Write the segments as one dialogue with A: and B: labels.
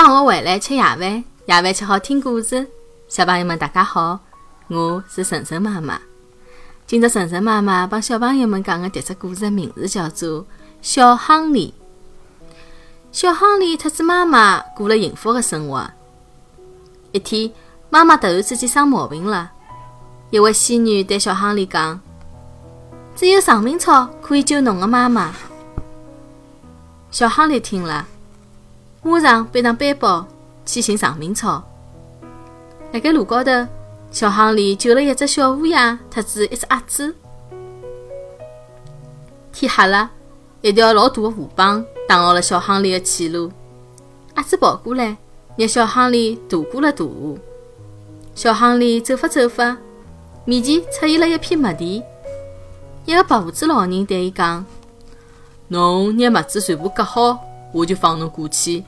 A: 放学回来吃夜饭，夜饭吃好听故事。小朋友们，大家好，我是晨晨妈妈。今朝晨晨妈妈帮小朋友们讲的迭只故事的名字叫做《小亨利》。小亨利特子妈妈过了幸福的生活。一天，妈妈突然之间生毛病了。一位仙女对小亨利讲：“只有长命草可以救侬的妈妈。”小亨利听了。马上背上背包去寻长命草。辣盖路高头，小亨利救了一只小乌鸦，特子一只鸭子。天黑了，一条老大的河蚌挡牢了小亨利的去路。鸭子跑过来，让小亨利渡过了大河。小亨利走法走法，面前出现了一片麦田。一个白胡子老人对伊讲：“
B: 侬拿麦子全部割好，我就放侬过去。”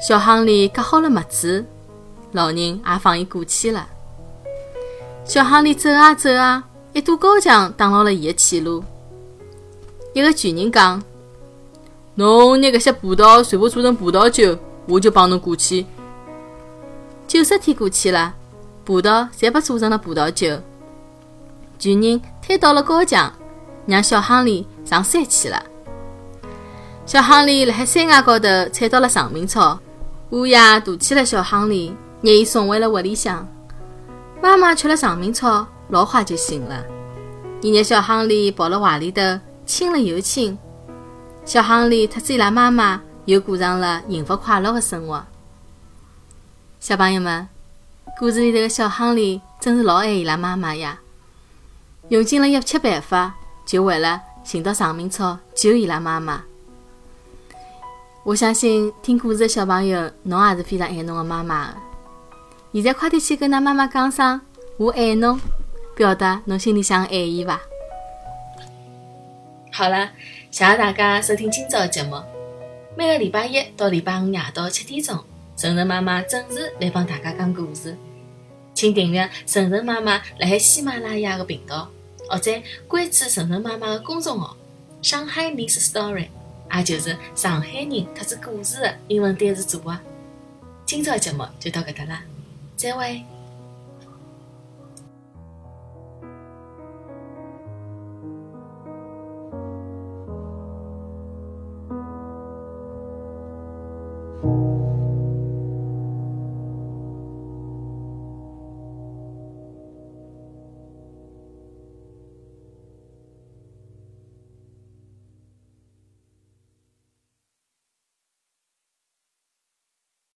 A: 小亨利割好了麦子，老人也放伊过去了。小亨利走啊走啊，一堵高墙挡牢了伊的去路。一个巨人讲：“
B: 侬拿搿些葡萄全部做成葡萄酒，我就帮侬过去。”
A: 九十天过去了，葡萄侪被做成了葡萄酒。巨人推倒了高墙，让小亨利上山去了。小亨利辣海山崖高头采到了长命草。乌鸦驮起了小亨利，拿伊送回了窝里向。妈妈吃了长命草，老快就醒了。伊拿小亨利抱了怀里头，亲了又亲。小亨利特子伊拉妈妈又过上了幸福快乐的生活。小朋友们，故事里头的小亨利真是老爱伊拉妈妈呀，用尽了一切办法，就为了寻到长命草救伊拉妈妈。我相信听故事的小朋友，侬也是非常爱侬的妈妈的。现在快点去跟㑚妈妈讲声“我爱侬”，表达侬心里向爱意伐？好了，谢谢大家收听今朝的节目。每个礼拜一到礼拜五夜到七点钟，晨晨妈妈准时来帮大家讲故事。请订阅晨晨妈妈辣海喜马拉雅的频道，或者关注晨晨妈妈的公众号“上海 News Story”。也就是上海人特子故事的英文单词组合。今朝节目就到搿搭啦，再会。